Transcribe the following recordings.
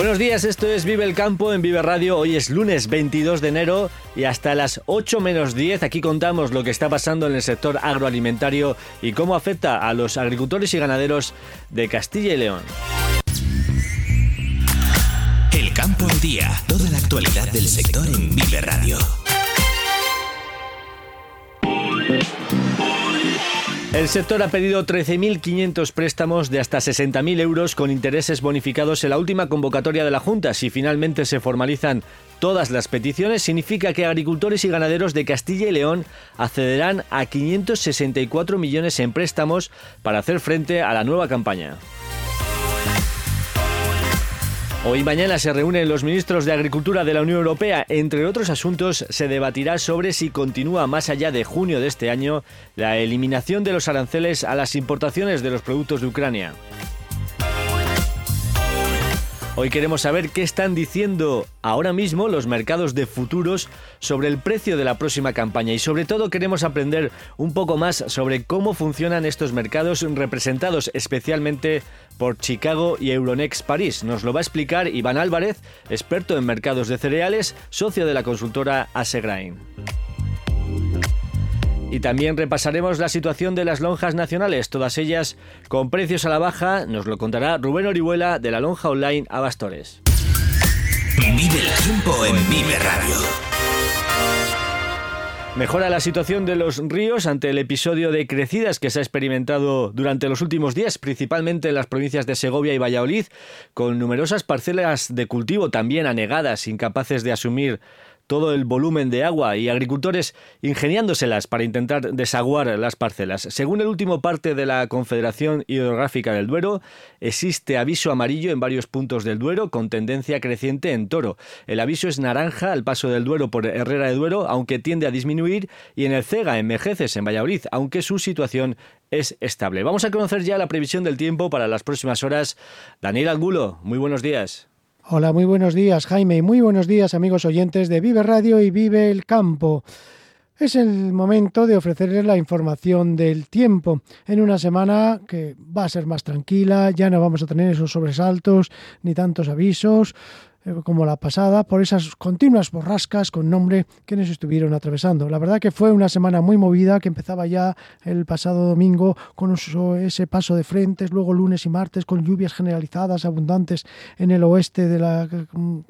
Buenos días, esto es Vive el Campo en Vive Radio. Hoy es lunes 22 de enero y hasta las 8 menos 10 aquí contamos lo que está pasando en el sector agroalimentario y cómo afecta a los agricultores y ganaderos de Castilla y León. El campo al día, toda la actualidad del sector en Vive Radio. El sector ha pedido 13.500 préstamos de hasta 60.000 euros con intereses bonificados en la última convocatoria de la Junta. Si finalmente se formalizan todas las peticiones, significa que agricultores y ganaderos de Castilla y León accederán a 564 millones en préstamos para hacer frente a la nueva campaña. Hoy y mañana se reúnen los ministros de Agricultura de la Unión Europea. Entre otros asuntos, se debatirá sobre si continúa más allá de junio de este año la eliminación de los aranceles a las importaciones de los productos de Ucrania. Hoy queremos saber qué están diciendo ahora mismo los mercados de futuros sobre el precio de la próxima campaña y sobre todo queremos aprender un poco más sobre cómo funcionan estos mercados representados especialmente por Chicago y Euronext París. Nos lo va a explicar Iván Álvarez, experto en mercados de cereales, socio de la consultora Asegrain. Y también repasaremos la situación de las lonjas nacionales, todas ellas con precios a la baja. Nos lo contará Rubén Orihuela de la lonja online Abastores. Vive el tiempo en Vive Radio. Mejora la situación de los ríos ante el episodio de crecidas que se ha experimentado durante los últimos días, principalmente en las provincias de Segovia y Valladolid, con numerosas parcelas de cultivo también anegadas, incapaces de asumir todo el volumen de agua y agricultores ingeniándoselas para intentar desaguar las parcelas. Según el último parte de la Confederación Hidrográfica del Duero, existe aviso amarillo en varios puntos del Duero con tendencia creciente en Toro. El aviso es naranja al paso del Duero por Herrera de Duero, aunque tiende a disminuir, y en el Cega, en Mejeces, en Valladolid, aunque su situación es estable. Vamos a conocer ya la previsión del tiempo para las próximas horas. Daniel Angulo, muy buenos días. Hola, muy buenos días Jaime y muy buenos días amigos oyentes de Vive Radio y Vive el Campo. Es el momento de ofrecerles la información del tiempo en una semana que va a ser más tranquila, ya no vamos a tener esos sobresaltos ni tantos avisos, como la pasada, por esas continuas borrascas con nombre que nos estuvieron atravesando. La verdad que fue una semana muy movida que empezaba ya el pasado domingo con ese paso de frentes, luego lunes y martes con lluvias generalizadas abundantes en el oeste de la mm,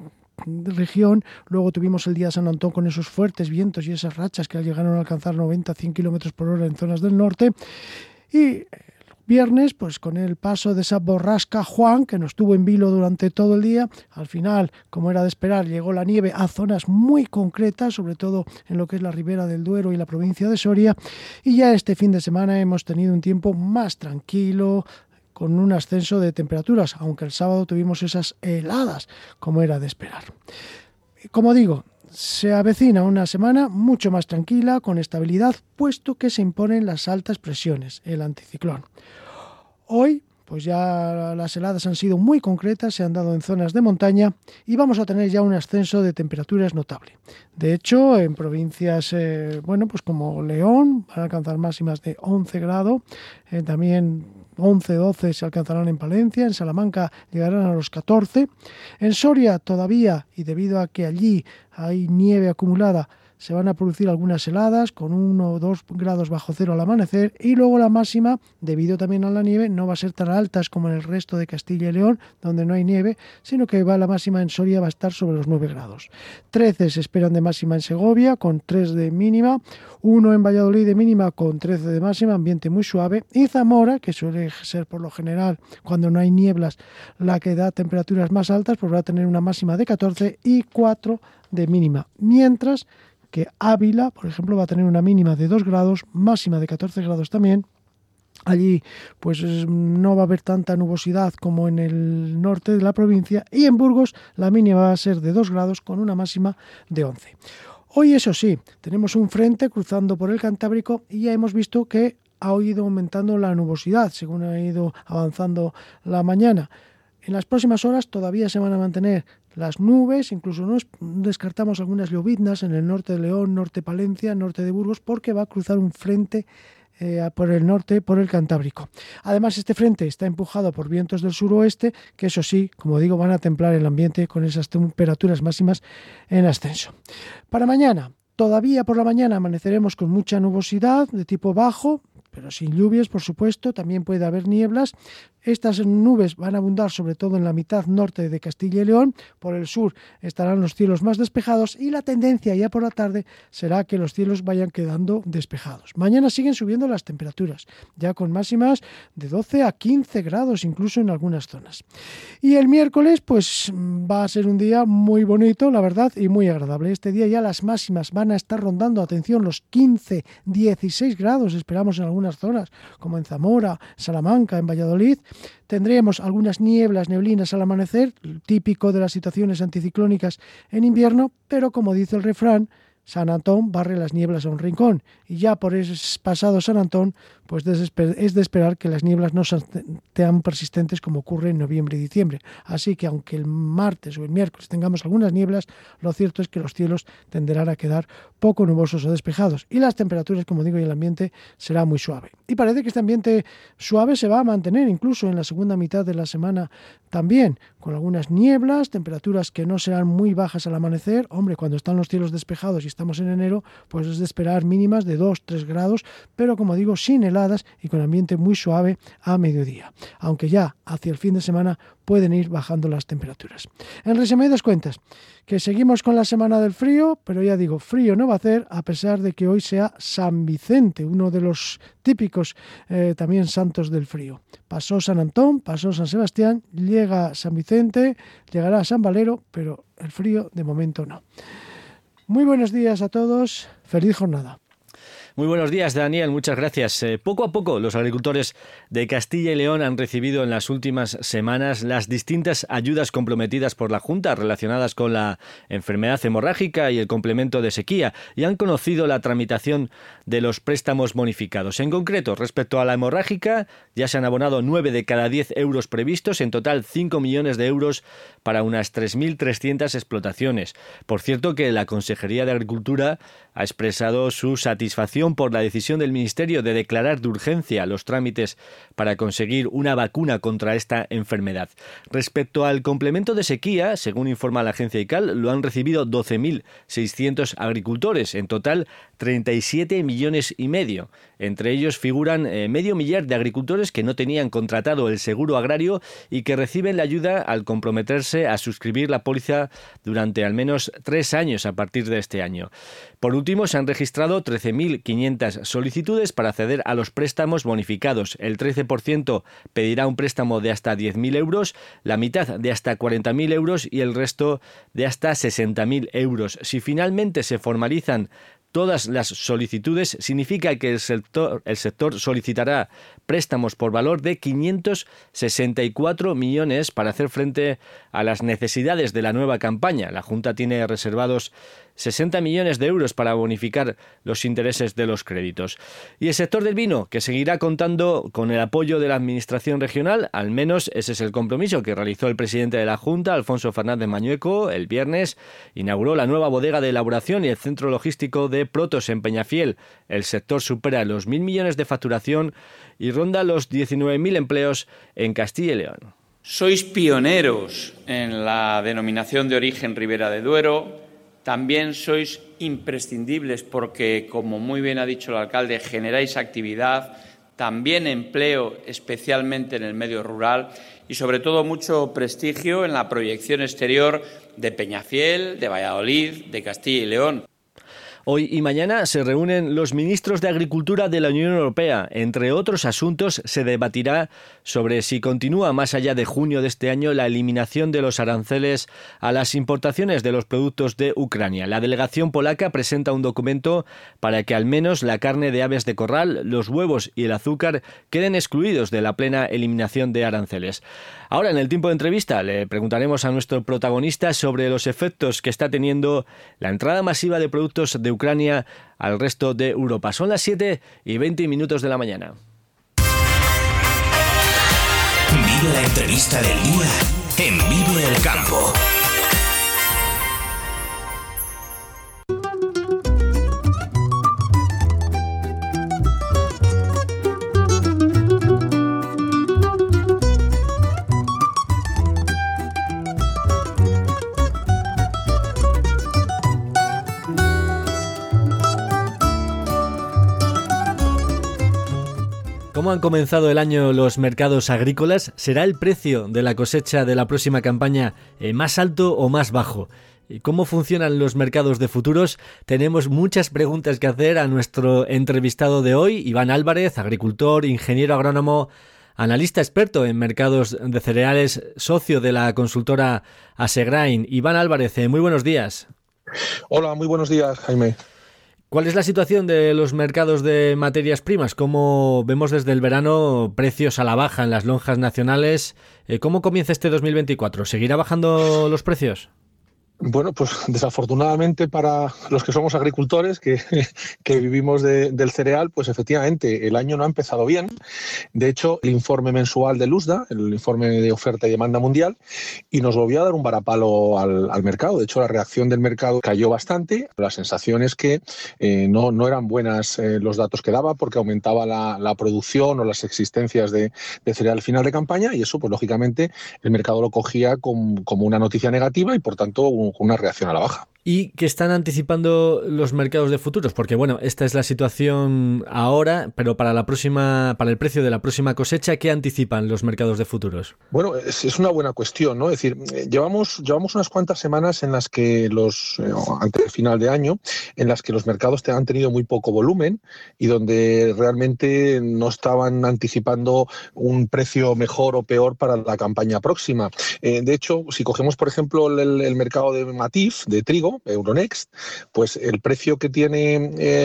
región. Luego tuvimos el día de San Antón con esos fuertes vientos y esas rachas que llegaron a alcanzar 90-100 kilómetros por hora en zonas del norte. Y viernes, pues con el paso de esa borrasca Juan, que nos tuvo en vilo durante todo el día, al final, como era de esperar, llegó la nieve a zonas muy concretas, sobre todo en lo que es la ribera del Duero y la provincia de Soria, y ya este fin de semana hemos tenido un tiempo más tranquilo, con un ascenso de temperaturas, aunque el sábado tuvimos esas heladas, como era de esperar. Como digo, se avecina una semana mucho más tranquila, con estabilidad, puesto que se imponen las altas presiones, el anticiclón. Hoy, pues ya las heladas han sido muy concretas, se han dado en zonas de montaña y vamos a tener ya un ascenso de temperaturas notable. De hecho, en provincias, eh, bueno, pues como León, van a alcanzar máximas de 11 grados, eh, también 11, 12 se alcanzarán en Palencia, en Salamanca llegarán a los 14, en Soria todavía, y debido a que allí hay nieve acumulada, se van a producir algunas heladas con 1 o 2 grados bajo cero al amanecer y luego la máxima, debido también a la nieve, no va a ser tan altas como en el resto de Castilla y León, donde no hay nieve, sino que va la máxima en Soria va a estar sobre los 9 grados. 13 se esperan de máxima en Segovia con 3 de mínima, 1 en Valladolid de mínima con 13 de máxima, ambiente muy suave, y Zamora, que suele ser por lo general cuando no hay nieblas la que da temperaturas más altas, pues va a tener una máxima de 14 y 4 de mínima, mientras que Ávila, por ejemplo, va a tener una mínima de 2 grados, máxima de 14 grados también. Allí pues no va a haber tanta nubosidad como en el norte de la provincia y en Burgos la mínima va a ser de 2 grados con una máxima de 11. Hoy eso sí, tenemos un frente cruzando por el Cantábrico y ya hemos visto que ha ido aumentando la nubosidad según ha ido avanzando la mañana. En las próximas horas todavía se van a mantener las nubes, incluso nos descartamos algunas lloviznas en el norte de León, norte de Palencia, norte de Burgos, porque va a cruzar un frente eh, por el norte, por el Cantábrico. Además, este frente está empujado por vientos del suroeste, que eso sí, como digo, van a templar el ambiente con esas temperaturas máximas en ascenso. Para mañana, todavía por la mañana amaneceremos con mucha nubosidad de tipo bajo, pero sin lluvias, por supuesto, también puede haber nieblas. Estas nubes van a abundar sobre todo en la mitad norte de Castilla y León. Por el sur estarán los cielos más despejados y la tendencia ya por la tarde será que los cielos vayan quedando despejados. Mañana siguen subiendo las temperaturas, ya con máximas de 12 a 15 grados incluso en algunas zonas. Y el miércoles pues va a ser un día muy bonito, la verdad, y muy agradable. Este día ya las máximas van a estar rondando, atención, los 15, 16 grados, esperamos en algunas zonas, como en Zamora, Salamanca, en Valladolid. Tendremos algunas nieblas, neblinas al amanecer, típico de las situaciones anticiclónicas en invierno, pero como dice el refrán, San Antón barre las nieblas a un rincón y ya por ese pasado San Antón pues es de esperar que las nieblas no sean persistentes como ocurre en noviembre y diciembre. Así que aunque el martes o el miércoles tengamos algunas nieblas, lo cierto es que los cielos tenderán a quedar poco nubosos o despejados y las temperaturas, como digo, y el ambiente será muy suave. Y parece que este ambiente suave se va a mantener incluso en la segunda mitad de la semana también, con algunas nieblas, temperaturas que no serán muy bajas al amanecer. Hombre, cuando están los cielos despejados y estamos en enero, pues es de esperar mínimas de 2-3 grados, pero como digo, sin helado y con ambiente muy suave a mediodía, aunque ya hacia el fin de semana pueden ir bajando las temperaturas. En resumen das cuentas, que seguimos con la semana del frío, pero ya digo, frío no va a hacer a pesar de que hoy sea San Vicente, uno de los típicos eh, también santos del frío. Pasó San Antón, pasó San Sebastián, llega San Vicente, llegará San Valero, pero el frío de momento no. Muy buenos días a todos, feliz jornada. Muy buenos días, Daniel. Muchas gracias. Eh, poco a poco, los agricultores de Castilla y León han recibido en las últimas semanas las distintas ayudas comprometidas por la Junta relacionadas con la enfermedad hemorrágica y el complemento de sequía y han conocido la tramitación de los préstamos bonificados. En concreto, respecto a la hemorrágica, ya se han abonado 9 de cada 10 euros previstos, en total 5 millones de euros para unas 3.300 explotaciones. Por cierto que la Consejería de Agricultura ha expresado su satisfacción por la decisión del Ministerio de declarar de urgencia los trámites para conseguir una vacuna contra esta enfermedad. Respecto al complemento de sequía, según informa la agencia ICAL, lo han recibido 12.600 agricultores, en total 37 millones y medio. Entre ellos figuran eh, medio millar de agricultores que no tenían contratado el seguro agrario y que reciben la ayuda al comprometerse a suscribir la póliza durante al menos tres años a partir de este año. Por último, se han registrado 13.500 solicitudes para acceder a los préstamos bonificados. El 13% pedirá un préstamo de hasta 10.000 euros, la mitad de hasta 40.000 euros y el resto de hasta 60.000 euros. Si finalmente se formalizan todas las solicitudes, significa que el sector, el sector solicitará préstamos por valor de 564 millones para hacer frente a las necesidades de la nueva campaña. La Junta tiene reservados 60 millones de euros para bonificar los intereses de los créditos. Y el sector del vino, que seguirá contando con el apoyo de la Administración regional, al menos ese es el compromiso que realizó el presidente de la Junta, Alfonso Fernández Mañueco, el viernes, inauguró la nueva bodega de elaboración y el centro logístico de Protos en Peñafiel. El sector supera los mil millones de facturación y ronda los 19.000 empleos en Castilla y León. Sois pioneros en la denominación de origen Ribera de Duero también sois imprescindibles porque, como muy bien ha dicho el alcalde, generáis actividad, también empleo, especialmente en el medio rural, y sobre todo mucho prestigio en la proyección exterior de Peñafiel, de Valladolid, de Castilla y León. Hoy y mañana se reúnen los ministros de Agricultura de la Unión Europea. Entre otros asuntos, se debatirá sobre si continúa más allá de junio de este año la eliminación de los aranceles a las importaciones de los productos de Ucrania. La delegación polaca presenta un documento para que al menos la carne de aves de corral, los huevos y el azúcar queden excluidos de la plena eliminación de aranceles. Ahora, en el tiempo de entrevista, le preguntaremos a nuestro protagonista sobre los efectos que está teniendo la entrada masiva de productos de Ucrania al resto de Europa. Son las 7 y 20 minutos de la mañana. Vive la entrevista del día en Vive el Campo. ¿Cómo han comenzado el año los mercados agrícolas? ¿Será el precio de la cosecha de la próxima campaña eh, más alto o más bajo? ¿Cómo funcionan los mercados de futuros? Tenemos muchas preguntas que hacer a nuestro entrevistado de hoy, Iván Álvarez, agricultor, ingeniero agrónomo, analista experto en mercados de cereales, socio de la consultora Asegrain. Iván Álvarez, eh, muy buenos días. Hola, muy buenos días, Jaime. ¿Cuál es la situación de los mercados de materias primas? ¿Cómo vemos desde el verano precios a la baja en las lonjas nacionales? Eh, ¿Cómo comienza este 2024? ¿Seguirá bajando los precios? Bueno, pues desafortunadamente para los que somos agricultores, que, vivimos del cereal, pues efectivamente el año no ha empezado bien. De hecho, el informe mensual de USDA, el informe de oferta y demanda mundial, y nos volvió a dar un varapalo al, mercado. De hecho, la reacción del mercado cayó bastante. La sensación es que eh, no, eran buenas eh, los datos que daba porque aumentaba la, producción o las existencias de, cereal al final de campaña y eso, pues lógicamente, el mercado lo cogía como, una noticia negativa y por tanto una reacción a la baja y que están anticipando los mercados de futuros, porque bueno, esta es la situación ahora, pero para la próxima, para el precio de la próxima cosecha, ¿qué anticipan los mercados de futuros? Bueno, es, una buena cuestión, ¿no? Es decir, llevamos, llevamos unas cuantas semanas en las que los, eh, antes del final de año, en las que los mercados han tenido muy poco volumen y donde realmente no estaban anticipando un precio mejor o peor para la campaña próxima. Eh, de hecho, si cogemos, por ejemplo, el, el mercado de Matif, de trigo, Euronext, pues el precio que tiene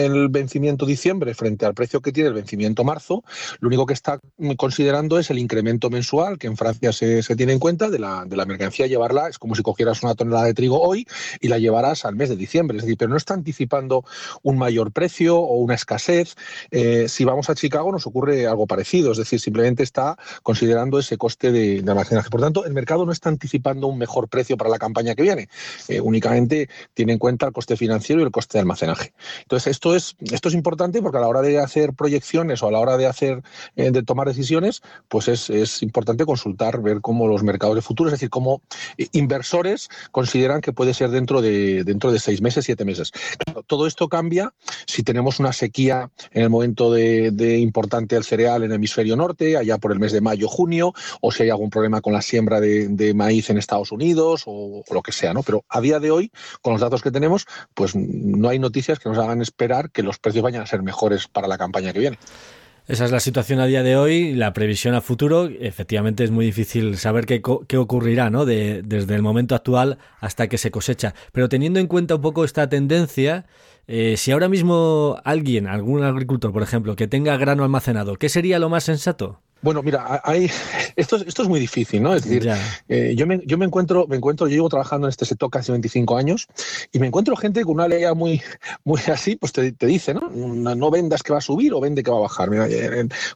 el vencimiento diciembre frente al precio que tiene el vencimiento marzo, lo único que está considerando es el incremento mensual que en Francia se, tiene en cuenta de la, de la mercancía, llevarla, es como si cogieras una tonelada de trigo hoy y la llevaras al mes de diciembre, es decir, pero no está anticipando un mayor precio o una escasez. Eh, si vamos a Chicago nos ocurre algo parecido, es decir, simplemente está considerando ese coste de almacenaje. Por tanto, el mercado no está anticipando un mejor precio para la campaña que viene, eh, únicamente tiene en cuenta el coste financiero y el coste de almacenaje. Entonces, esto es, esto es importante porque a la hora de hacer proyecciones o a la hora de hacer eh, de tomar decisiones, pues es, es, importante consultar, ver cómo los mercados de futuro, es decir, cómo eh, inversores consideran que puede ser dentro de, dentro de seis meses, siete meses. todo esto cambia si tenemos una sequía en el momento de, importante el cereal en el hemisferio norte, allá por el mes de mayo, junio, o si hay algún problema con la siembra de, maíz en Estados Unidos o, o, lo que sea, ¿no? Pero a día de hoy, con los datos que tenemos, pues no hay noticias que nos hagan esperar que los precios vayan a ser mejores para la campaña que viene. Esa es la situación a día de hoy, la previsión a futuro. Efectivamente es muy difícil saber qué, qué ocurrirá ¿no? De, desde el momento actual hasta que se cosecha. Pero teniendo en cuenta un poco esta tendencia, eh, si ahora mismo alguien, algún agricultor, por ejemplo, que tenga grano almacenado, ¿qué sería lo más sensato? Bueno, mira, hay, esto, esto es muy difícil, ¿no? Es decir, eh, yo, me, yo me encuentro, me encuentro, yo llevo trabajando en este sector casi 25 años y me encuentro gente con una ley muy, muy así, pues te, te dice, ¿no? ¿no? vendas que va a subir o vende que va a bajar. Mira,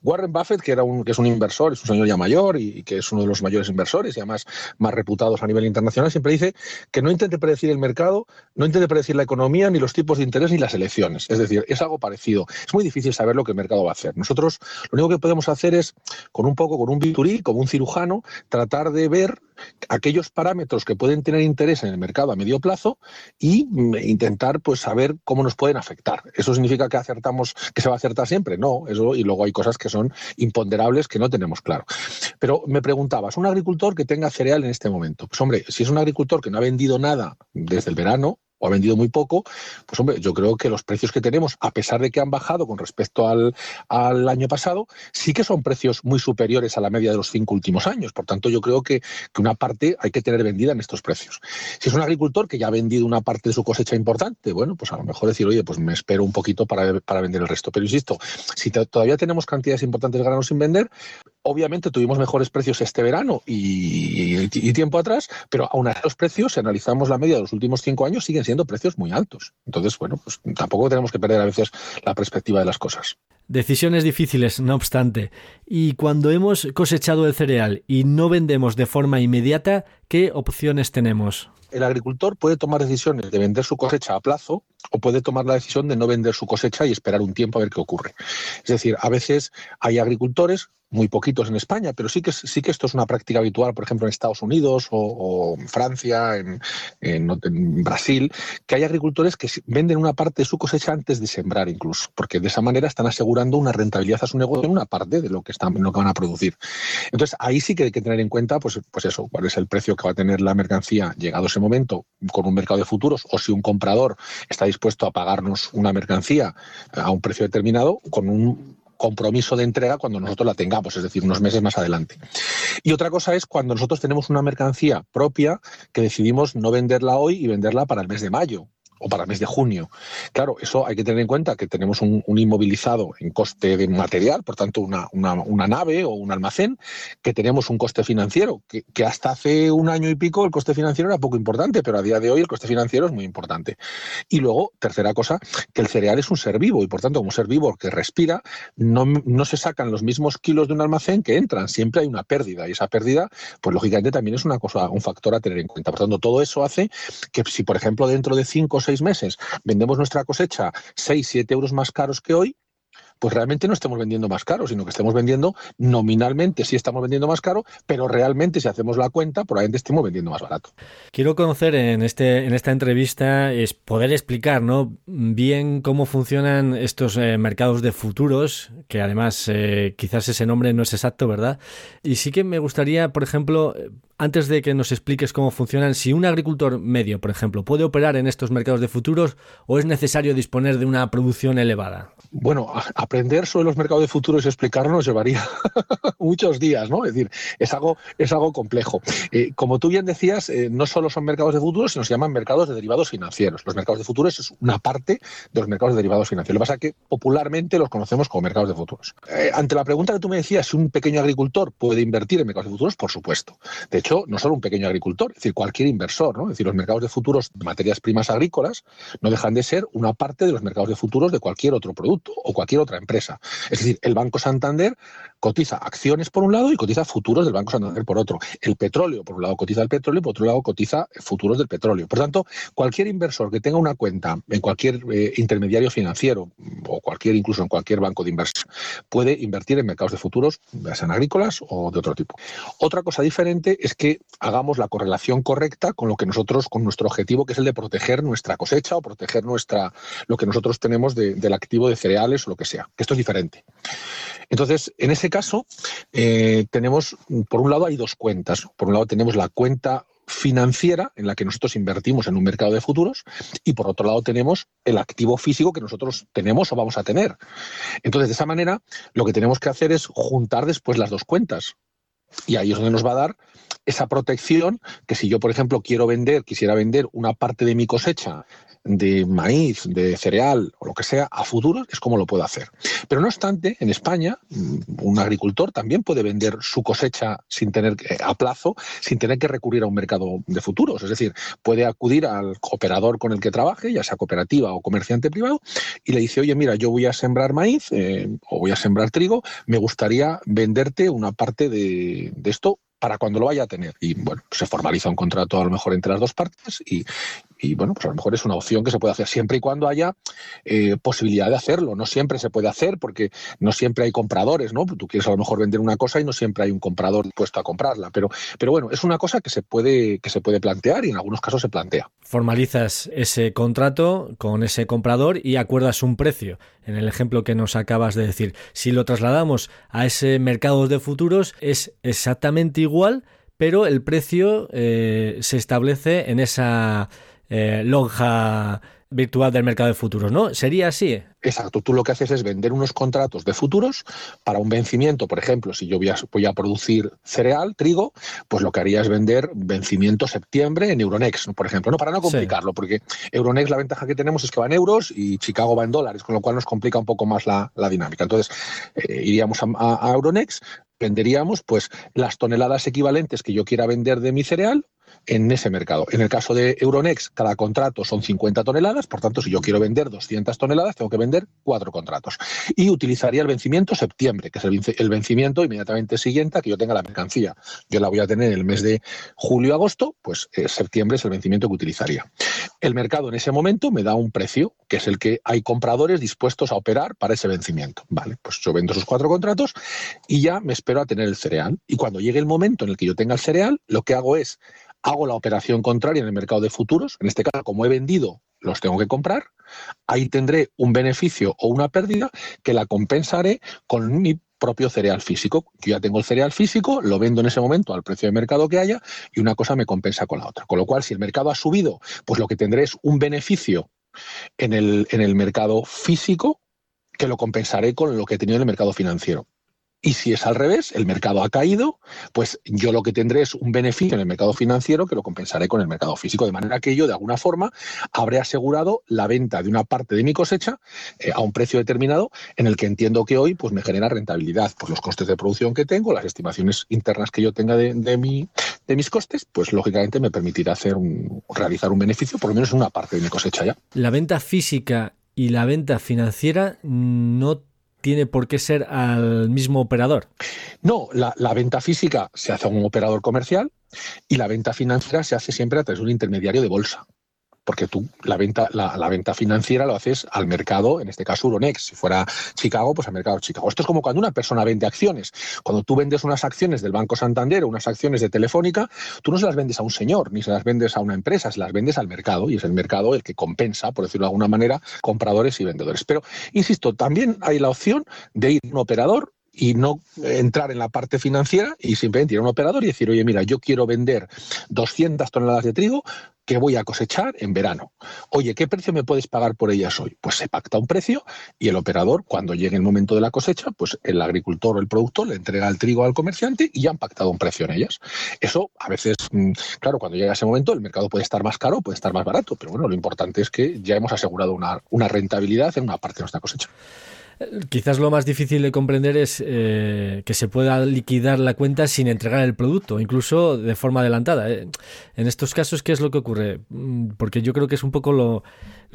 Warren Buffett, que, era un, que es un inversor, es un señor ya mayor y, que es uno de los mayores inversores y además más reputados a nivel internacional, siempre dice que no intente predecir el mercado, no intente predecir la economía, ni los tipos de interés, ni las elecciones. Es decir, es algo parecido. Es muy difícil saber lo que el mercado va a hacer. Nosotros lo único que podemos hacer es con un poco, con un bisturí, como un cirujano, tratar de ver aquellos parámetros que pueden tener interés en el mercado a medio plazo y mm, intentar pues saber cómo nos pueden afectar. ¿Eso significa que acertamos, que se va a acertar siempre? No, eso, y luego hay cosas que son imponderables que no tenemos claro. Pero me preguntabas, un agricultor que tenga cereal en este momento. Pues hombre, si es un agricultor que no ha vendido nada desde el verano, o ha vendido muy poco, pues hombre, yo creo que los precios que tenemos, a pesar de que han bajado con respecto al, año pasado, sí que son precios muy superiores a la media de los cinco últimos años. Por tanto, yo creo que, una parte hay que tener vendida en estos precios. Si es un agricultor que ya ha vendido una parte de su cosecha importante, bueno, pues a lo mejor decir, oye, pues me espero un poquito para vender el resto. Pero insisto, si todavía tenemos cantidades importantes de granos sin vender, Obviamente tuvimos mejores precios este verano y, tiempo atrás, pero aún así los precios, si analizamos la media de los últimos cinco años, siguen siendo precios muy altos. Entonces, bueno, pues tampoco tenemos que perder a veces la perspectiva de las cosas. Decisiones difíciles, no obstante. Y cuando hemos cosechado el cereal y no vendemos de forma inmediata, ¿qué opciones tenemos? El agricultor puede tomar decisiones de vender su cosecha a plazo o puede tomar la decisión de no vender su cosecha y esperar un tiempo a ver qué ocurre. Es decir, a veces hay agricultores muy poquitos en España, pero sí que, sí que esto es una práctica habitual, por ejemplo, en Estados Unidos o, en Francia, en, Brasil, que hay agricultores que venden una parte de su cosecha antes de sembrar incluso, porque de esa manera están asegurando una rentabilidad a su negocio en una parte de lo que, están, lo que van a producir. Entonces, ahí sí que hay que tener en cuenta, pues, pues eso, cuál es el precio que va a tener la mercancía llegado ese momento con un mercado de futuros, o si un comprador está dispuesto a pagarnos una mercancía a un precio determinado con un compromiso de entrega cuando nosotros la tengamos, es decir, unos meses más adelante. Y otra cosa es cuando nosotros tenemos una mercancía propia que decidimos no venderla hoy y venderla para el mes de mayo o para mes de junio. Claro, eso hay que tener en cuenta que tenemos un, inmovilizado en coste de material, por tanto, una, nave o un almacén, que tenemos un coste financiero, que, hasta hace un año y pico el coste financiero era poco importante, pero a día de hoy el coste financiero es muy importante. Y luego, tercera cosa, que el cereal es un ser vivo y por tanto, como un ser vivo que respira, no, no se sacan los mismos kilos de un almacén que entran, siempre hay una pérdida y esa pérdida, pues lógicamente también es una cosa, un factor a tener en cuenta. Por tanto, todo eso hace que si, por ejemplo, dentro de cinco o seis meses vendemos nuestra cosecha 6, 7 euros más caros que hoy, pues realmente no estemos vendiendo más caro, sino que estemos vendiendo nominalmente, sí estamos vendiendo más caro, pero realmente si hacemos la cuenta, probablemente estemos vendiendo más barato. Quiero conocer en, este, en esta entrevista, es poder explicar ¿no? bien cómo funcionan estos eh, mercados de futuros, que además eh, quizás ese nombre no es exacto, ¿verdad? Y sí que me gustaría, por ejemplo, antes de que nos expliques cómo funcionan, si un agricultor medio, por ejemplo, puede operar en estos mercados de futuros o es necesario disponer de una producción elevada. Bueno, aprender sobre los mercados de futuros y explicarlo nos llevaría muchos días, ¿no? Es decir, es algo, es algo complejo. Eh, como tú bien decías, eh, no solo son mercados de futuros, sino se llaman mercados de derivados financieros. Los mercados de futuros es una parte de los mercados de derivados financieros. Lo que pasa es que popularmente los conocemos como mercados de futuros. Eh, ante la pregunta que tú me decías, si un pequeño agricultor puede invertir en mercados de futuros, por supuesto. De hecho, no solo un pequeño agricultor, es decir, cualquier inversor, ¿no? Es decir, los mercados de futuros de materias primas agrícolas no dejan de ser una parte de los mercados de futuros de cualquier otro producto o cualquier otra empresa. Es decir, el Banco Santander cotiza acciones por un lado y cotiza futuros del Banco Santander por otro. El petróleo, por un lado, cotiza el petróleo por otro lado, cotiza futuros del petróleo. Por tanto, cualquier inversor que tenga una cuenta en cualquier eh, intermediario financiero o cualquier, incluso en cualquier banco de inversión, puede invertir en mercados de futuros, sean agrícolas o de otro tipo. Otra cosa diferente es que hagamos la correlación correcta con lo que nosotros, con nuestro objetivo, que es el de proteger nuestra cosecha o proteger nuestra, lo que nosotros tenemos del activo de cereales o lo que sea. Esto es diferente. Entonces, en ese caso, eh, tenemos, por un lado, hay dos cuentas. Por un lado, tenemos la cuenta financiera en la que nosotros invertimos en un mercado de futuros y por otro lado tenemos el activo físico que nosotros tenemos o vamos a tener. Entonces, de esa manera, lo que tenemos que hacer es juntar después las dos cuentas. Y ahí es donde nos va a dar esa protección que si yo, por ejemplo, quiero vender, quisiera vender una parte de mi cosecha de maíz, de cereal o lo que sea a futuro, es como lo puedo hacer. Pero no obstante, en España, mm, un agricultor también puede vender su cosecha sin tener a plazo, sin tener que recurrir a un mercado de futuros. Es decir, puede acudir al operador con el que trabaje, ya sea cooperativa o comerciante privado, y le dice, oye, mira, yo voy a sembrar maíz eh, o voy a sembrar trigo, me gustaría venderte una parte de esto para cuando lo vaya a tener. Y bueno, se formaliza un contrato a lo mejor entre las dos partes y, y bueno, pues a lo mejor es una opción que se puede hacer siempre y cuando haya eh, posibilidad de hacerlo. No siempre se puede hacer porque no siempre hay compradores, ¿no? Tú quieres a lo mejor vender una cosa y no siempre hay un comprador dispuesto a comprarla. Pero, pero bueno, es una cosa que se puede, que se puede plantear y en algunos casos se plantea. Formalizas ese contrato con ese comprador y acuerdas un precio. En el ejemplo que nos acabas de decir, si lo trasladamos a ese mercado de futuros, es exactamente igual, pero el precio eh, se establece en esa eh, lonja virtual del mercado de futuros, ¿no? ¿Sería así? Exacto, tú lo que haces es vender unos contratos de futuros para un vencimiento, por ejemplo, si yo voy a, voy a producir cereal, trigo, pues lo que haría es vender vencimiento septiembre en Euronext, por ejemplo, no para no complicarlo, porque Euronext la ventaja que tenemos es que va en euros y Chicago va en dólares, con lo cual nos complica un poco más la, dinámica. Entonces, eh, iríamos a, a Euronext, venderíamos pues las toneladas equivalentes que yo quiera vender de mi cereal en ese mercado. En el caso de Euronext, cada contrato son 50 toneladas, por tanto, si yo quiero vender 200 toneladas, tengo que vender cuatro contratos. Y utilizaría el vencimiento septiembre, que es el vencimiento inmediatamente siguiente a que yo tenga la mercancía. Yo la voy a tener en el mes de julio-agosto, pues eh, septiembre es el vencimiento que utilizaría. El mercado en ese momento me da un precio, que es el que hay compradores dispuestos a operar para ese vencimiento. Vale, pues yo vendo esos cuatro contratos y ya me espero a tener el cereal. Y cuando llegue el momento en el que yo tenga el cereal, lo que hago es hago la operación contraria en el mercado de futuros, en este caso, como he vendido, los tengo que comprar, ahí tendré un beneficio o una pérdida que la compensaré con mi propio cereal físico. Yo ya tengo el cereal físico, lo vendo en ese momento al precio de mercado que haya y una cosa me compensa con la otra. Con lo cual, si el mercado ha subido, pues lo que tendré es un beneficio en el, en el mercado físico que lo compensaré con lo que he tenido en el mercado financiero. Y si es al revés, el mercado ha caído, pues yo lo que tendré es un beneficio en el mercado financiero que lo compensaré con el mercado físico, de manera que yo de alguna forma habré asegurado la venta de una parte de mi cosecha eh, a un precio determinado en el que entiendo que hoy pues me genera rentabilidad, pues los costes de producción que tengo, las estimaciones internas que yo tenga de, de, mi, de mis costes, pues lógicamente me permitirá hacer un, realizar un beneficio por lo menos en una parte de mi cosecha ya. La venta física y la venta financiera no tiene por qué ser al mismo operador. No, la, venta física se hace a un operador comercial y la venta financiera se hace siempre a través de un intermediario de bolsa porque tú la venta, la, venta financiera lo haces al mercado, en este caso Euronext. Si fuera Chicago, pues al mercado de Chicago. Esto es como cuando una persona vende acciones. Cuando tú vendes unas acciones del Banco Santander o unas acciones de Telefónica, tú no se las vendes a un señor, ni se las vendes a una empresa, se las vendes al mercado y es el mercado el que compensa, por decirlo de alguna manera, compradores y vendedores. Pero, insisto, también hay la opción de ir a un operador y no entrar en la parte financiera y simplemente ir a un operador y decir, oye, mira, yo quiero vender 200 toneladas de trigo que voy a cosechar en verano. Oye, ¿qué precio me puedes pagar por ellas hoy? Pues se pacta un precio y el operador, cuando llegue el momento de la cosecha, pues el agricultor o el productor le entrega el trigo al comerciante y ya han pactado un precio en ellas. Eso a veces, mm, claro, cuando llega ese momento el mercado puede estar más caro, puede estar más barato, pero bueno, lo importante es que ya hemos asegurado una, una rentabilidad en una parte de nuestra cosecha. Quizás lo más difícil de comprender es eh, que se pueda liquidar la cuenta sin entregar el producto, incluso de forma adelantada. Eh. En estos casos, ¿qué es lo que ocurre? Mm, porque yo creo que es un poco lo,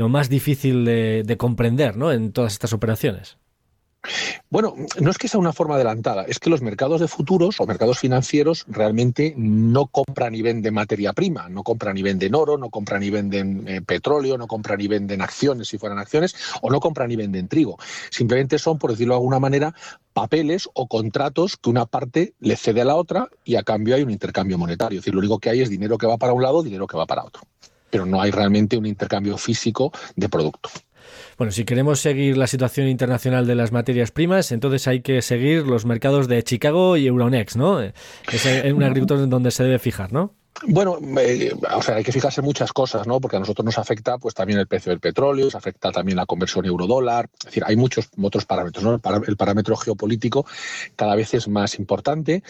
más difícil de, de comprender ¿no? en todas estas operaciones. Bueno, no es que sea una forma adelantada, es que los mercados de futuros o mercados financieros realmente no compran y venden materia prima, no compran y venden oro, no compran y venden eh, petróleo, no compran y venden acciones si fueran acciones, o no compran y venden trigo. Simplemente son, por decirlo de alguna manera, papeles o contratos que una parte le cede a la otra y a cambio hay un intercambio monetario. Es decir, lo único que hay es dinero que va para un lado, dinero que va para otro. Pero no hay realmente un intercambio físico de producto. Bueno, si queremos seguir la situación internacional de las materias primas, entonces hay que seguir los mercados de Chicago y Euronext, ¿no? Es un agricultor en donde se debe fijar, ¿no? Bueno, eh, o sea, hay que fijarse en muchas cosas, ¿no? Porque a nosotros nos afecta pues también el precio del petróleo, nos afecta también la conversión euro-dólar, es decir, hay muchos otros parámetros, ¿no? El parámetro geopolítico cada vez es más importante.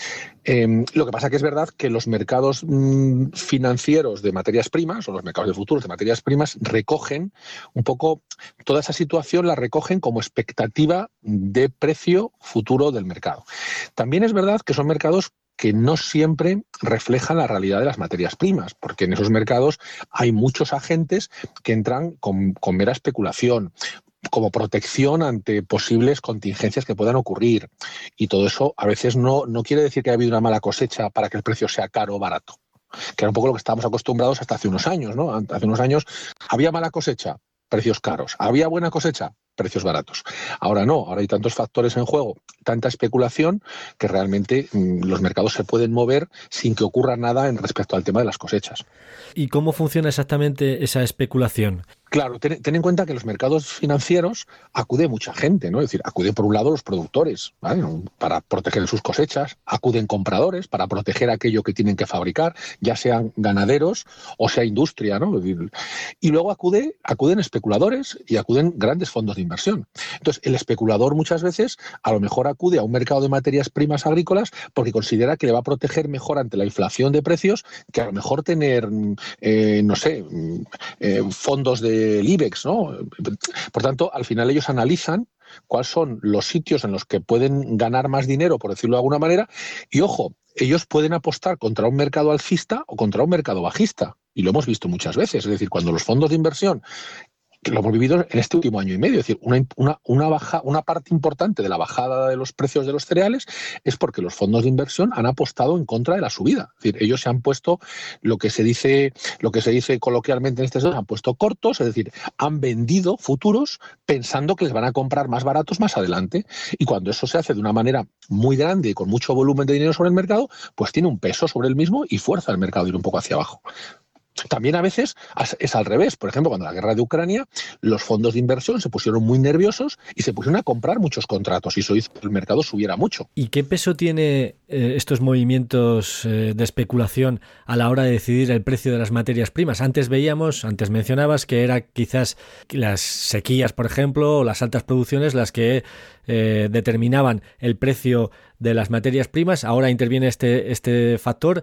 Em, lo que pasa que es verdad que los mercados mm, financieros de materias primas o los mercados de futuros de materias primas recogen un poco toda esa situación, la recogen como expectativa de precio futuro del mercado. También es verdad que son mercados que no siempre reflejan la realidad de las materias primas, porque en esos mercados hay muchos agentes que entran con, mera especulación, como protección ante posibles contingencias que puedan ocurrir. Y todo eso a veces no, no quiere decir que haya habido una mala cosecha para que el precio sea caro o barato que era un poco lo que estábamos acostumbrados hasta hace unos años, ¿no? Hace unos años había mala cosecha, precios caros. Había buena cosecha, precios baratos. Ahora no, ahora hay tantos factores en juego, tanta especulación, que realmente mm, los mercados se pueden mover sin que ocurra nada en respecto al tema de las cosechas. ¿Y cómo funciona exactamente esa especulación? Claro, ten, en cuenta que los mercados financieros acude mucha gente, ¿no? Es decir, acude por un lado los productores, Para proteger sus cosechas, acuden compradores para proteger aquello que tienen que fabricar, ya sean ganaderos o sea industria, ¿no? Y luego acude, acuden especuladores y acuden grandes fondos de inversión. Entonces, el especulador muchas veces a lo mejor acude a un mercado de materias primas agrícolas porque considera que le va a proteger mejor ante la inflación de precios que a lo mejor tener, eh, no sé, eh, fondos de el IBEX, ¿no? Por tanto, al final ellos analizan cuáles son los sitios en los que pueden ganar más dinero, por decirlo de alguna manera, y ojo, ellos pueden apostar contra un mercado alcista o contra un mercado bajista. Y lo hemos visto muchas veces. Es decir, cuando los fondos de inversión lo hemos vivido en este último año y medio. Es decir, una, una, baja, una parte importante de la bajada de los precios de los cereales es porque los fondos de inversión han apostado en contra de la subida. Es decir, ellos se han puesto lo que se dice, lo que se dice coloquialmente en este sector, han puesto cortos, es decir, han vendido futuros pensando que les van a comprar más baratos más adelante. Y cuando eso se hace de una manera muy grande y con mucho volumen de dinero sobre el mercado, pues tiene un peso sobre el mismo y fuerza al mercado a ir un poco hacia abajo. También a veces es al revés. Por ejemplo, cuando la guerra de Ucrania, los fondos de inversión se pusieron muy nerviosos y se pusieron a comprar muchos contratos y eso hizo que el mercado subiera mucho. ¿Y qué peso tiene eh, estos movimientos eh, de especulación a la hora de decidir el precio de las materias primas? Antes veíamos, antes mencionabas que era quizás las sequías, por ejemplo, o las altas producciones las que eh, determinaban el precio de las materias primas. Ahora interviene este, este factor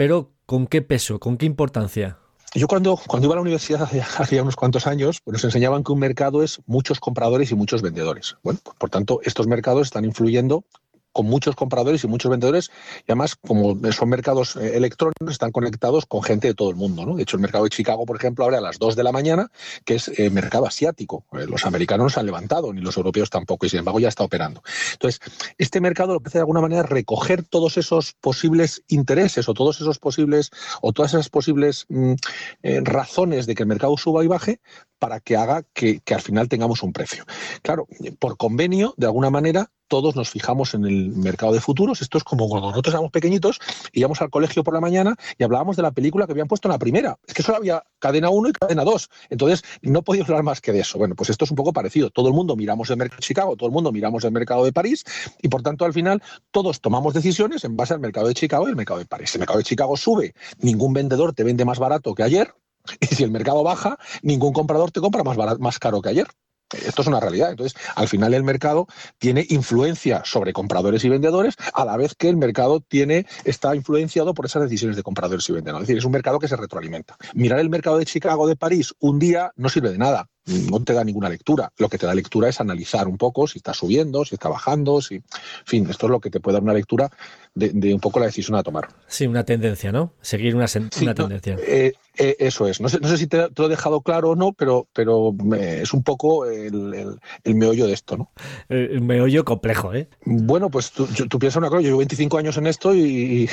pero ¿con qué peso, con qué importancia? Yo cuando, cuando iba a la universidad hace, unos cuantos años, pues nos enseñaban que un mercado es muchos compradores y muchos vendedores. Bueno, por tanto, estos mercados están influyendo con muchos compradores y muchos vendedores, y además, como son mercados eh, electrónicos, están conectados con gente de todo el mundo. ¿no? De hecho, el mercado de Chicago, por ejemplo, abre a las 2 de la mañana, que es eh, mercado asiático. Eh, los americanos no se han levantado, ni los europeos tampoco, y sin embargo ya está operando. Entonce, este mercado lo que hace de alguna manera recoger todos esos posibles intereses o todos esos posibles, o todas esas posibles mm, razones de que el mercado suba y baje para que haga que, al final tengamos un precio. Claro, por convenio, de alguna manera, todos nos fijamos en el mercado de futuros. Esto es como cuando nosotros éramos pequeñitos, íbamos al colegio por la mañana y hablábamos de la película que habían puesto en la primera. Es que solo había cadena 1 y cadena 2. Entonces, no podíamos hablar más que de eso. Bueno, pues esto es un poco parecido. Todo el mundo miramos el mercado de Chicago, todo el mundo miramos el mercado de París y, por tanto, al final, todos tomamos decisiones en base al mercado de Chicago y el mercado de París. El mercado de Chicago sube, ningún vendedor te vende más barato que ayer. Y si el mercado baja, ningún comprador te compra más, más caro que ayer. Esto es una realidad. Entonces, al final el mercado tiene influencia sobre compradores y vendedores, a la vez que el mercado tiene, está influenciado por esas decisiones de compradores y vendedores. Es decir, es un mercado que se retroalimenta. Mirar el mercado de Chicago, de París, un día no sirve de nada no te da ninguna lectura. Lo que te da lectura es analizar un poco si está subiendo, si está bajando, si. En fin, esto es lo que te puede dar una lectura de, un poco la decisión a tomar. Sí, una tendencia, ¿no? Seguir una, tendencia. Eh, eh, eso es. No sé, no sé si te, lo he dejado claro o no, pero, pero es un poco el, meollo de esto, ¿no? El meollo complejo, ¿eh? Bueno, pues tú, tú piensas una cosa, yo llevo 25 años en esto y,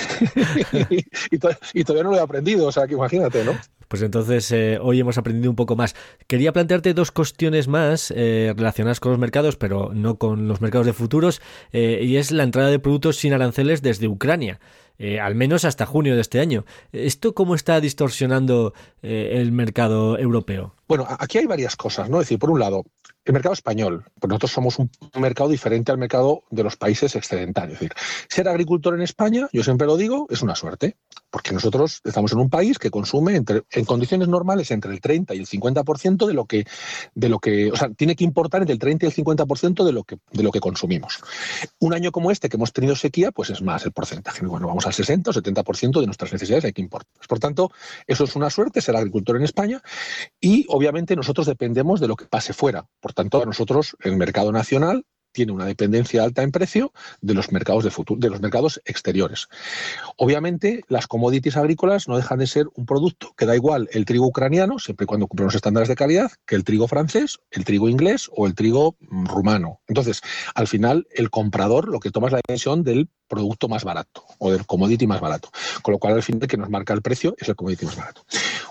y, todavía no lo he aprendido, o sea, que imagínate, ¿no? Pues entonces eh, hoy hemos aprendido un poco más. Quería plantearte dos cuestiones más eh, relacionadas con los mercados, pero no con los mercados de futuros, y es la entrada de productos sin aranceles desde Ucrania. Al menos hasta junio de este año. ¿Esto cómo está distorsionando el mercado europeo? Bueno, aquí hay varias cosas, ¿no? Es decir, por un lado, el mercado español, pues nosotros somos un mercado diferente al mercado de los países excedentarios. Es decir, ser agricultor en España, yo siempre lo digo, es una suerte, porque nosotros estamos en un país que consume entre, en condiciones normales entre el 30 y el 50% de lo que, de lo que, o sea, tiene que importar entre el 30 y el 50% de lo que, de lo que consumimos. Un año como este, que hemos tenido sequía, pues es más el porcentaje. Bueno, vamos al 60 o 70% de nuestras necesidades hay que importar. Por tanto, eso es una suerte, ser agricultor en España, y obviamente nosotros dependemos de lo que pase fuera. Tanto, nosotros, el mercado nacional tiene una dependencia alta en precio de los mercados de futuro, de los mercados exteriores. Obviamente, las commodities agrícolas no dejan de ser un producto que da igual el trigo ucraniano, siempre y cuando cumple los estándares de calidad, que el trigo francés, el trigo inglés o el trigo rumano. Entonces, al final, el comprador lo que toma es la decisión del producto más barato o del commodity más barato. Con lo cual, al fin de que nos marca el precio es el commodity más barato.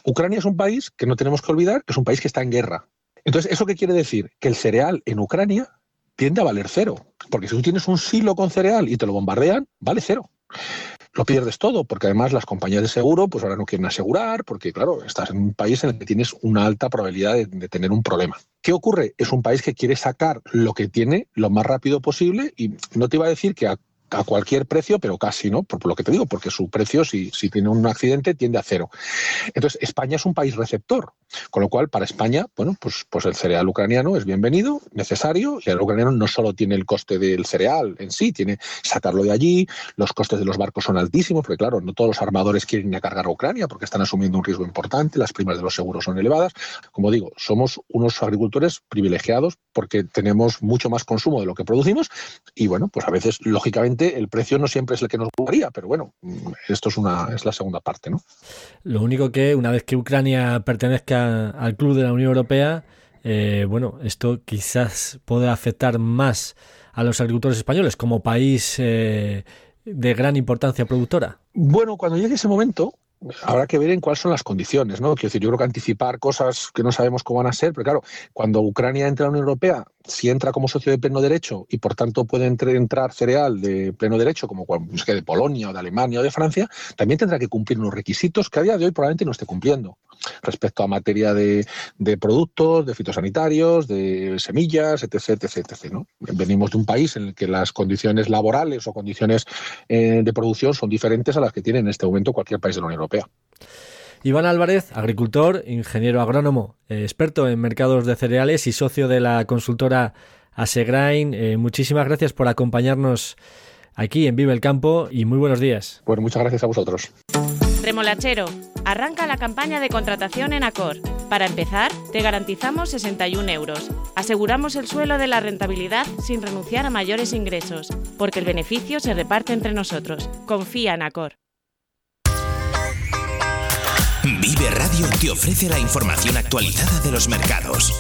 Ucrania es un país que no tenemos que olvidar que es un país que está en guerra. Entonces, ¿eso qué quiere decir? Que el cereal en Ucrania tiende a valer cero. Porque si tú tienes un silo con cereal y te lo bombardean, vale cero. lo pierdes todo, porque además las compañías de seguro pues ahora no quieren asegurar, porque claro, estás en un país en el que tienes una alta probabilidad de, de tener un problema. ¿Qué ocurre? Es un país que quiere sacar lo que tiene lo más rápido posible y no te iba a decir que a a cualquier precio, pero casi, ¿no? Por, lo que te digo, porque su precio, si, si tiene un accidente, tiende a cero. Entonces, España es un país receptor, con lo cual, para España, bueno, pues, pues el cereal ucraniano es bienvenido, necesario, y el ucraniano no solo tiene el coste del cereal en sí, tiene sacarlo de allí, los costes de los barcos son altísimos, porque claro, no todos los armadores quieren ir a cargar a Ucrania porque están asumiendo un riesgo importante, las primas de los seguros son elevadas. Como digo, somos unos agricultores privilegiados porque tenemos mucho más consumo de lo que producimos y bueno, pues a veces, lógicamente, el precio no siempre es el que nos gustaría, pero bueno, esto es, una, es la segunda parte. ¿no? Lo único que una vez que Ucrania pertenezca al club de la Unión Europea, eh, bueno, esto quizás pueda afectar más a los agricultores españoles como país eh, de gran importancia productora. Bueno, cuando llegue ese momento, habrá que ver en cuáles son las condiciones, ¿no? Quiero decir, yo creo que anticipar cosas que no sabemos cómo van a ser, pero claro, cuando Ucrania entre a la Unión Europea, si entra como socio de pleno derecho y por tanto puede entrar cereal de pleno derecho, como es que de Polonia o de Alemania o de Francia, también tendrá que cumplir unos requisitos que a día de hoy probablemente no esté cumpliendo respecto a materia de, productos, de fitosanitarios, de semillas, etc. etc, ¿no? Venimos de un país en el que las condiciones laborales o condiciones eh, de producción son diferentes a las que tiene en este momento cualquier país de la Unión Europea. Iván Álvarez, agricultor, ingeniero agrónomo, eh, experto en mercados de cereales y socio de la consultora Asegrain. Eh, muchísimas gracias por acompañarnos aquí en Vive el Campo y muy buenos días. Bueno, muchas gracias a vosotros. Remolachero, arranca la campaña de contratación en Acor. Para empezar, te garantizamos 61 euros. Aseguramos el suelo de la rentabilidad sin renunciar a mayores ingresos, porque el beneficio se reparte entre nosotros. Confía en Acor. Vive Radio te ofrece la información actualizada de los mercados.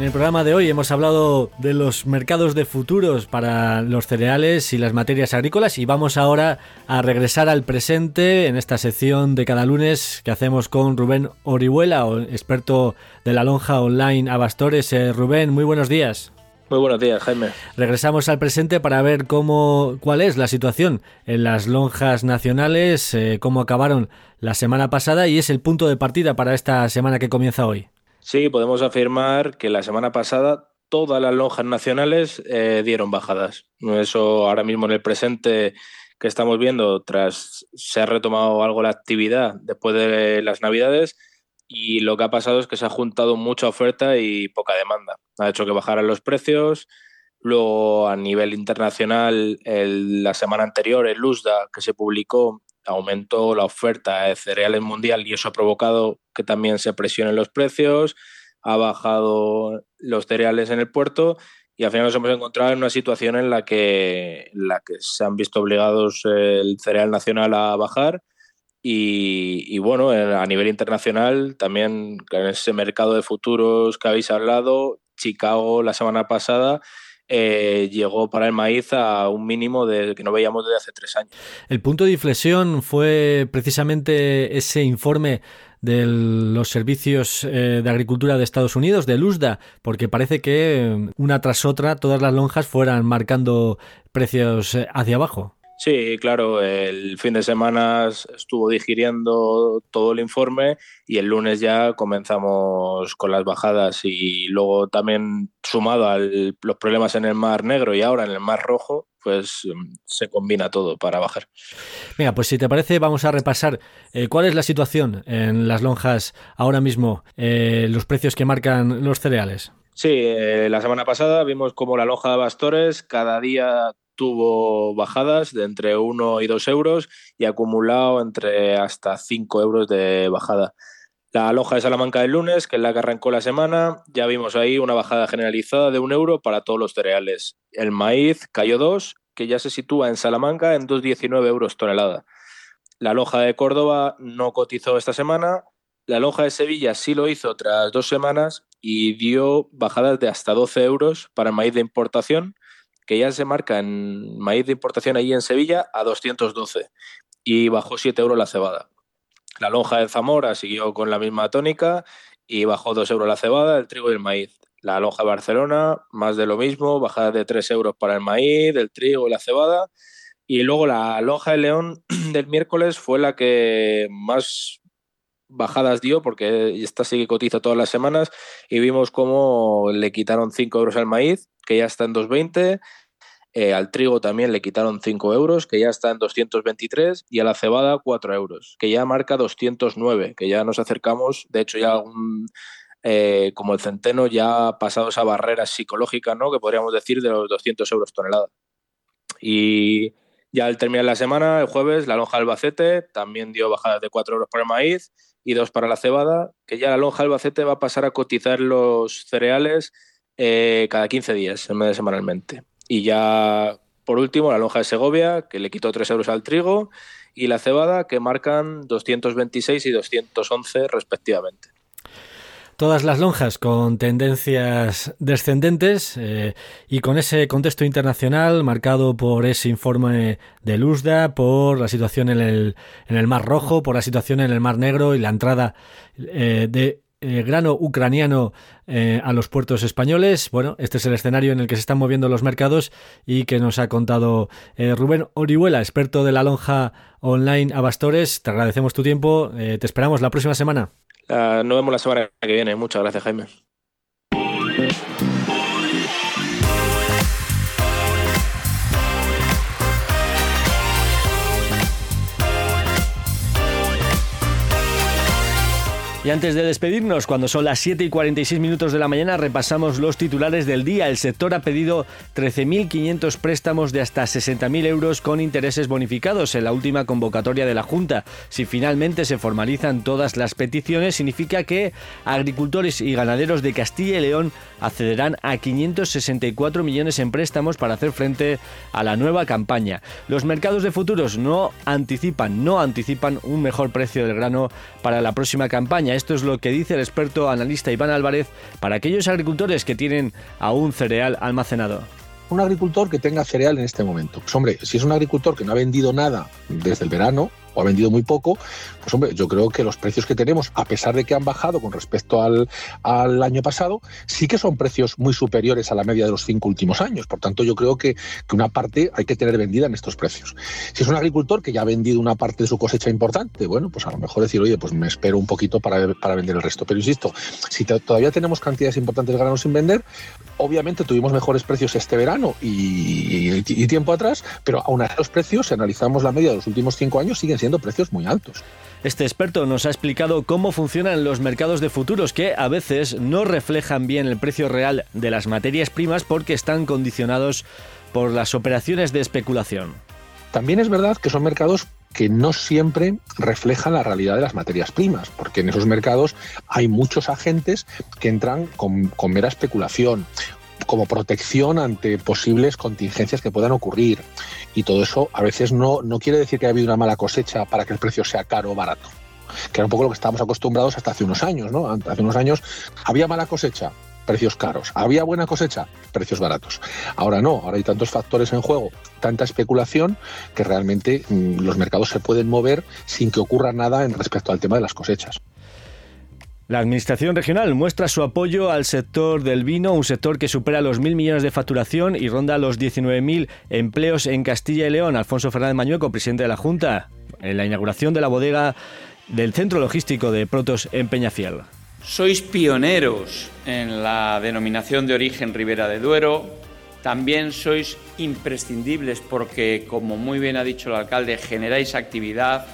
En el programa de hoy hemos hablado de los mercados de futuros para los cereales y las materias agrícolas y vamos ahora a regresar al presente en esta sección de cada lunes que hacemos con Rubén Orihuela, experto de la lonja online Abastores. Eh, Rubén, muy buenos días. Muy buenos días, Jaime. Regresamos al presente para ver cómo, cuál es la situación en las lonjas nacionales, eh, cómo acabaron la semana pasada y es el punto de partida para esta semana que comienza hoy. Sí, podemos afirmar que la semana pasada todas las lonjas nacionales eh, dieron bajadas. Eso ahora mismo en el presente que estamos viendo, tras se ha retomado algo la actividad después de las Navidades y lo que ha pasado es que se ha juntado mucha oferta y poca demanda. Ha hecho que bajaran los precios. Luego, a nivel internacional, la semana anterior, el USDA, que se publicó, aumentó la oferta de cereales mundial y eso ha provocado que también se presionen los precios, ha bajado los cereales en el puerto y al final nos hemos encontrado en una situación en la que, la que se han visto obligados el cereal nacional a bajar y, y, bueno, a nivel internacional también en ese mercado de futuros que habéis hablado, Chicago la semana pasada eh, llegó para el maíz a un mínimo de, que no veíamos desde hace tres años. El punto de inflexión fue precisamente ese informe de los servicios eh, de agricultura de Estados Unidos, del USDA, porque parece que eh, una tras otra todas las lonjas fueran marcando precios hacia abajo. Sí, claro, el fin de semana estuvo digiriendo todo el informe y el lunes ya comenzamos con las bajadas y luego también sumado a los problemas en el Mar Negro y ahora en el Mar Rojo, pues mm, se combina todo para bajar. Venga, pues si te parece vamos a repasar eh, cuál es la situación en las lonjas ahora mismo, eh, los precios que marcan los cereales. Sí, eh, la semana pasada vimos como la lonja de Bastores cada día tuvo bajadas de entre 1 y 2 euros y acumulado entre hasta 5 euros de bajada. La loja de Salamanca del lunes, que es la que arrancó la semana, ya vimos ahí una bajada generalizada de un euro para todos los cereales. El maíz cayó 2, que ya se sitúa en Salamanca en 2,19 euros tonelada. La loja de Córdoba no cotizó esta semana. La loja de Sevilla sí lo hizo tras dos semanas y dio bajadas de hasta 12 euros para el maíz de importación que ya se marca en maíz de importación ahí en Sevilla a 212. y bajó 7 euros la cebada. La lonja de Zamora siguió con la misma tónica y bajó 2 euros la cebada, el trigo y el maíz. La lonja de Barcelona, más de lo mismo, bajada de 3 euros para el maíz, el trigo y la cebada. Y luego la lonja de León del miércoles fue la que más bajadas dio, porque esta sí que cotiza todas las semanas, y vimos cómo le quitaron 5 euros al maíz, que ya está en 2,20, eh, al trigo también le quitaron 5 euros, que ya está en 223, y a la cebada 4 euros, que ya marca 209, que ya nos acercamos, de hecho ya un, eh, como el centeno ya ha pasado esa barrera psicológica, ¿no? que podríamos decir de los 200 euros tonelada. Y ya al terminar la semana, el jueves, la lonja Albacete también dio bajadas de 4 euros por el maíz y 2 para la cebada, que ya la lonja Albacete va a pasar a cotizar los cereales eh, cada 15 días, en vez de semanalmente. Y ya, por último, la lonja de Segovia, que le quitó 3 euros al trigo, y la cebada, que marcan 226 y 211 respectivamente. Todas las lonjas con tendencias descendentes eh, y con ese contexto internacional marcado por ese informe de Luzda, por la situación en el, en el Mar Rojo, por la situación en el Mar Negro y la entrada eh, de eh, grano ucraniano a los puertos españoles. Bueno, este es el escenario en el que se están moviendo los mercados y que nos ha contado Rubén Orihuela, experto de la lonja online Abastores. Te agradecemos tu tiempo. te esperamos la próxima semana. Uh, nos vemos la semana que viene. Muchas gracias, Jaime. Y antes de despedirnos, cuando son las 7 y 46 minutos de la mañana, repasamos los titulares del día. El sector ha pedido 13.500 préstamos de hasta 60.000 euros con intereses bonificados en la última convocatoria de la Junta. Si finalmente se formalizan todas las peticiones, significa que agricultores y ganaderos de Castilla y León accederán a 564 millones en préstamos para hacer frente a la nueva campaña. Los mercados de futuros no anticipan, no anticipan un mejor precio del grano para la próxima campaña. Esto es lo que dice el experto analista Iván Álvarez para aquellos agricultores que tienen aún cereal almacenado un agricultor que tenga cereal en este momento. Pues hombre, si es un agricultor que no ha vendido nada desde el verano, o ha vendido muy poco, pues hombre, yo creo que los precios que tenemos, a pesar de que han bajado con respecto al, al año pasado, sí que son precios muy superiores a la media de los cinco últimos años. Por tanto, yo creo que, que una parte hay que tener vendida en estos precios. Si es un agricultor que ya ha vendido una parte de su cosecha importante, bueno, pues a lo mejor decir, oye, pues me espero un poquito para, para vender el resto. Pero insisto, si todavía tenemos cantidades importantes de grano sin vender, obviamente tuvimos mejores precios este verano y tiempo atrás, pero aún así los precios, si analizamos la media de los últimos cinco años, siguen siendo precios muy altos. Este experto nos ha explicado cómo funcionan los mercados de futuros que a veces no reflejan bien el precio real de las materias primas porque están condicionados por las operaciones de especulación. También es verdad que son mercados que no siempre reflejan la realidad de las materias primas, porque en esos mercados hay muchos agentes que entran con, con mera especulación como protección ante posibles contingencias que puedan ocurrir. Y todo eso a veces no, no quiere decir que haya habido una mala cosecha para que el precio sea caro o barato que era un poco lo que estábamos acostumbrados hasta hace unos años, ¿no? Hace unos años había mala cosecha, precios caros. Había buena cosecha, precios baratos. Ahora no, ahora hay tantos factores en juego, tanta especulación, que realmente mmm, los mercados se pueden mover sin que ocurra nada en respecto al tema de las cosechas. La Administración regional muestra su apoyo al sector del vino, un sector que supera los mil millones de facturación y ronda los 19.000 empleos en Castilla y León. Alfonso Fernández Mañueco, presidente de la Junta, en la inauguración de la bodega del centro logístico de Protos en Peñafiel. Sois pioneros en la denominación de origen Ribera de Duero. También sois imprescindibles porque, como muy bien ha dicho el alcalde, generáis actividad,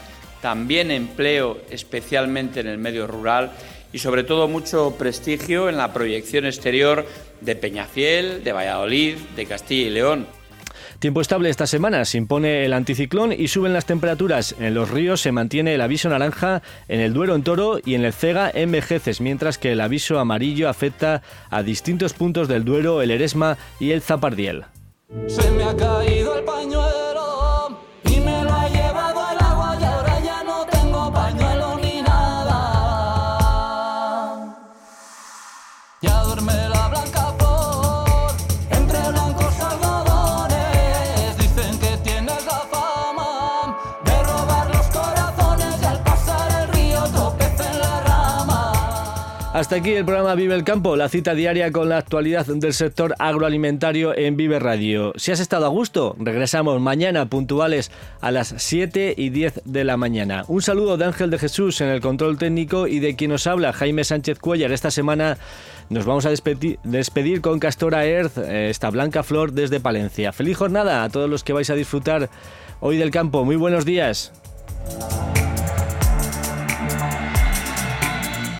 también empleo, especialmente en el medio rural y sobre todo mucho prestigio en la proyección exterior de Peñafiel, de Valladolid, de Castilla y León. Tiempo estable esta semana, se impone el anticiclón y suben las temperaturas. En los ríos se mantiene el aviso naranja, en el Duero en Toro y en el Cega en Vejeces, mientras que el aviso amarillo afecta a distintos puntos del Duero, el Eresma y el Zapardiel. Se me ha caído el pañuelo. Hasta aquí el programa Vive el Campo, la cita diaria con la actualidad del sector agroalimentario en Vive Radio. Si has estado a gusto, regresamos mañana puntuales a las 7 y 10 de la mañana. Un saludo de Ángel de Jesús en el control técnico y de quien nos habla, Jaime Sánchez Cuellar. Esta semana nos vamos a despedir, con Castora Earth, eh, esta blanca flor desde Palencia. Feliz jornada a todos los que vais a disfrutar hoy del campo. Muy buenos días.